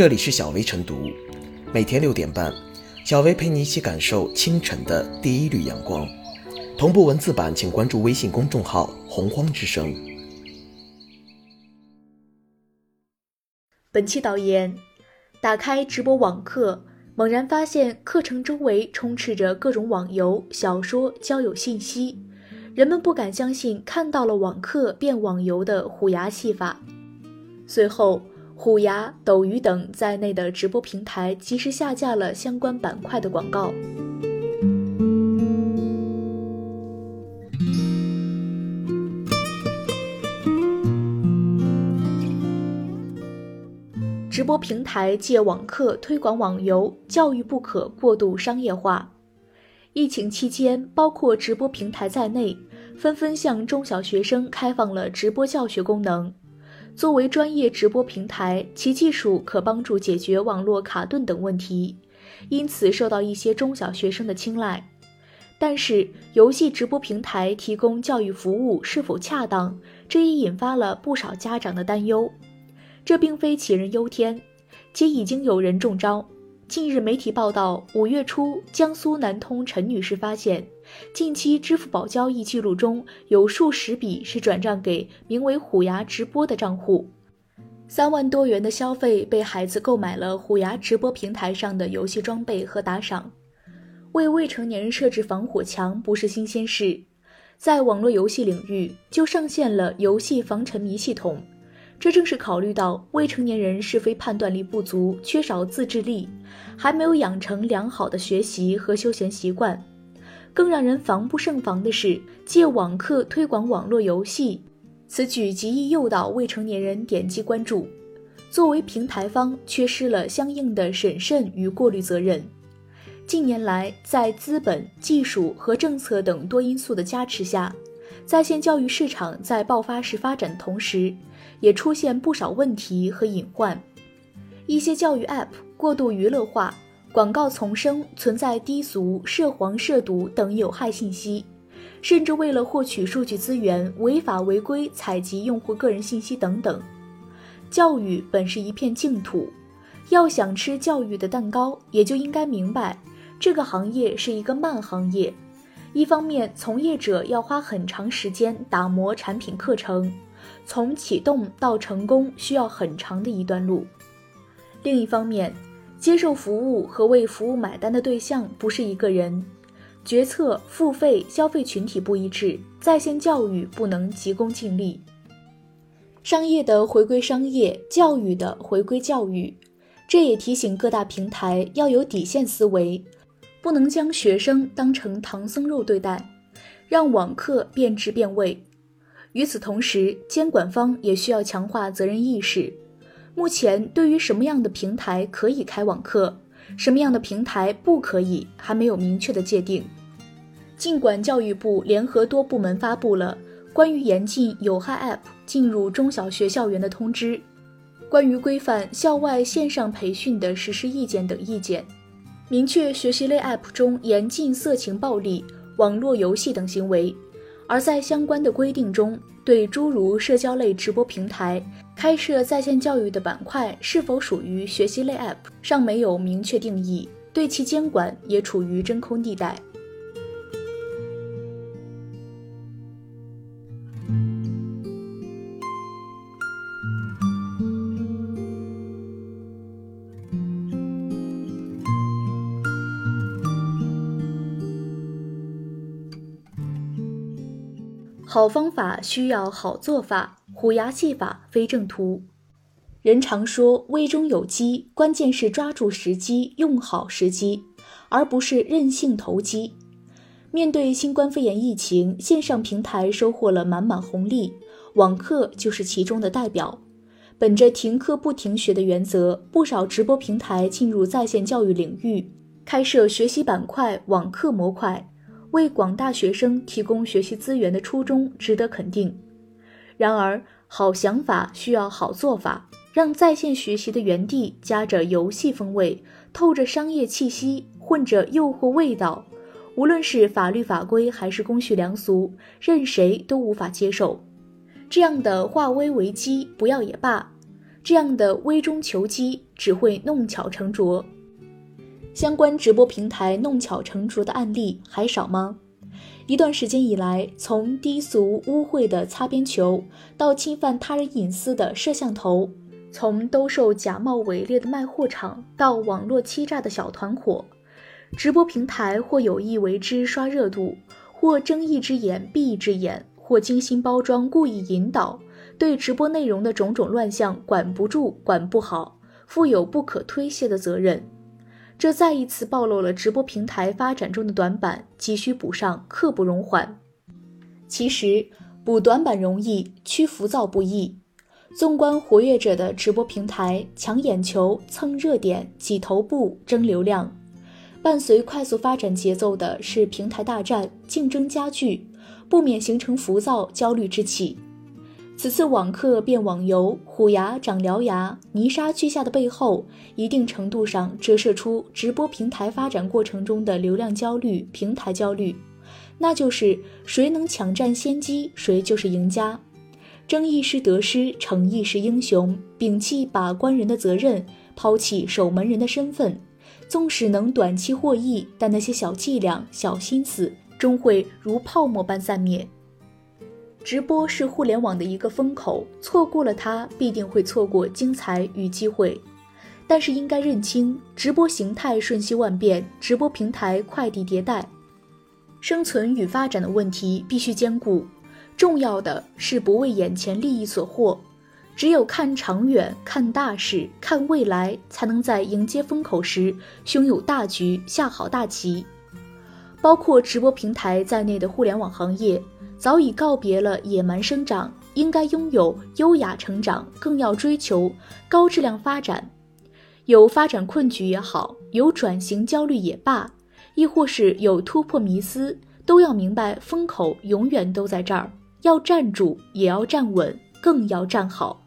这里是小薇晨读，每天六点半，小薇陪你一起感受清晨的第一缕阳光。同步文字版，请关注微信公众号“洪荒之声”。本期导言：打开直播网课，猛然发现课程周围充斥着各种网游、小说、交友信息，人们不敢相信看到了网课变网游的虎牙戏法。随后。虎牙、斗鱼等在内的直播平台及时下架了相关板块的广告。直播平台借网课推广网游，教育不可过度商业化。疫情期间，包括直播平台在内，纷纷向中小学生开放了直播教学功能。作为专业直播平台，其技术可帮助解决网络卡顿等问题，因此受到一些中小学生的青睐。但是，游戏直播平台提供教育服务是否恰当，这也引发了不少家长的担忧。这并非杞人忧天，且已经有人中招。近日，媒体报道，五月初，江苏南通陈女士发现，近期支付宝交易记录中有数十笔是转账给名为“虎牙直播”的账户，三万多元的消费被孩子购买了虎牙直播平台上的游戏装备和打赏。为未成年人设置防火墙不是新鲜事，在网络游戏领域就上线了游戏防沉迷系统。这正是考虑到未成年人是非判断力不足，缺少自制力，还没有养成良好的学习和休闲习惯。更让人防不胜防的是，借网课推广网络游戏，此举极易诱导未成年人点击关注。作为平台方，缺失了相应的审慎与过滤责任。近年来，在资本、技术和政策等多因素的加持下，在线教育市场在爆发式发展的同时，也出现不少问题和隐患，一些教育 App 过度娱乐化，广告丛生，存在低俗、涉黄、涉毒等有害信息，甚至为了获取数据资源，违法违规采集用户个人信息等等。教育本是一片净土，要想吃教育的蛋糕，也就应该明白，这个行业是一个慢行业。一方面，从业者要花很长时间打磨产品课程。从启动到成功需要很长的一段路。另一方面，接受服务和为服务买单的对象不是一个人，决策、付费、消费群体不一致，在线教育不能急功近利。商业的回归商业，教育的回归教育，这也提醒各大平台要有底线思维，不能将学生当成唐僧肉对待，让网课变质变味。与此同时，监管方也需要强化责任意识。目前，对于什么样的平台可以开网课，什么样的平台不可以，还没有明确的界定。尽管教育部联合多部门发布了关于严禁有害 App 进入中小学校园的通知，关于规范校外线上培训的实施意见等意见，明确学习类 App 中严禁色情、暴力、网络游戏等行为。而在相关的规定中，对诸如社交类直播平台开设在线教育的板块是否属于学习类 App，尚没有明确定义，对其监管也处于真空地带。好方法需要好做法，虎牙戏法非正途。人常说危中有机，关键是抓住时机，用好时机，而不是任性投机。面对新冠肺炎疫情，线上平台收获了满满红利，网课就是其中的代表。本着停课不停学的原则，不少直播平台进入在线教育领域，开设学习板块、网课模块。为广大学生提供学习资源的初衷值得肯定。然而，好想法需要好做法，让在线学习的园地夹着游戏风味，透着商业气息，混着诱惑味道。无论是法律法规还是公序良俗，任谁都无法接受。这样的化危为机，不要也罢。这样的危中求机只会弄巧成拙。相关直播平台弄巧成拙的案例还少吗？一段时间以来，从低俗污秽的擦边球，到侵犯他人隐私的摄像头，从兜售假冒伪劣的卖货场，到网络欺诈的小团伙，直播平台或有意为之刷热度，或睁一只眼闭一只眼，或精心包装故意引导，对直播内容的种种乱象管不住、管不好，负有不可推卸的责任。这再一次暴露了直播平台发展中的短板，急需补上，刻不容缓。其实补短板容易，趋浮躁不易。纵观活跃着的直播平台，抢眼球、蹭热点、挤头部、争流量，伴随快速发展节奏的是平台大战，竞争加剧，不免形成浮躁、焦虑之气。此次网课变网游，虎牙长獠牙，泥沙俱下的背后，一定程度上折射出直播平台发展过程中的流量焦虑、平台焦虑，那就是谁能抢占先机，谁就是赢家。争一时得失，逞一时英雄，摒弃把关人的责任，抛弃守门人的身份，纵使能短期获益，但那些小伎俩、小心思，终会如泡沫般散灭。直播是互联网的一个风口，错过了它，必定会错过精彩与机会。但是应该认清，直播形态瞬息万变，直播平台快递迭代，生存与发展的问题必须兼顾。重要的是不为眼前利益所惑，只有看长远、看大势、看未来，才能在迎接风口时胸有大局，下好大棋。包括直播平台在内的互联网行业。早已告别了野蛮生长，应该拥有优雅成长，更要追求高质量发展。有发展困局也好，有转型焦虑也罢，亦或是有突破迷思，都要明白风口永远都在这儿，要站住，也要站稳，更要站好。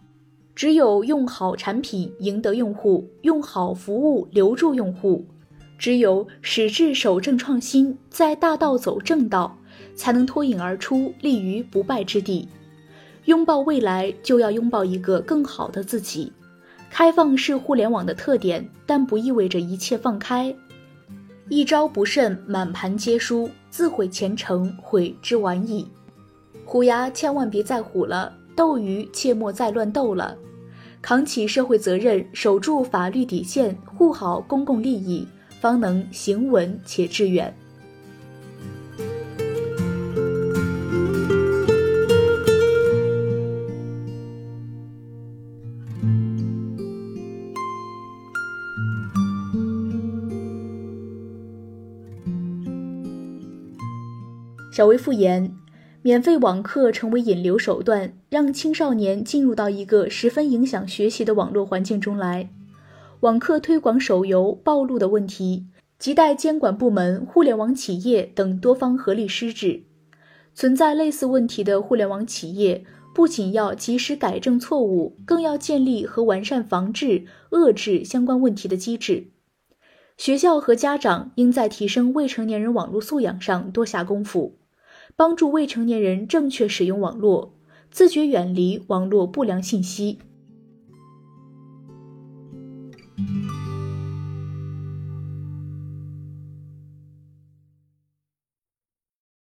只有用好产品赢得用户，用好服务留住用户，只有矢志守正创新，在大道走正道。才能脱颖而出，立于不败之地。拥抱未来，就要拥抱一个更好的自己。开放是互联网的特点，但不意味着一切放开。一招不慎，满盘皆输，自毁前程，悔之晚矣。虎牙千万别再虎了，斗鱼切莫再乱斗了。扛起社会责任，守住法律底线，护好公共利益，方能行稳且致远。小微复言，免费网课成为引流手段，让青少年进入到一个十分影响学习的网络环境中来。网课推广手游暴露的问题，亟待监管部门、互联网企业等多方合力施治。存在类似问题的互联网企业，不仅要及时改正错误，更要建立和完善防治、遏制相关问题的机制。学校和家长应在提升未成年人网络素养上多下功夫。帮助未成年人正确使用网络，自觉远离网络不良信息。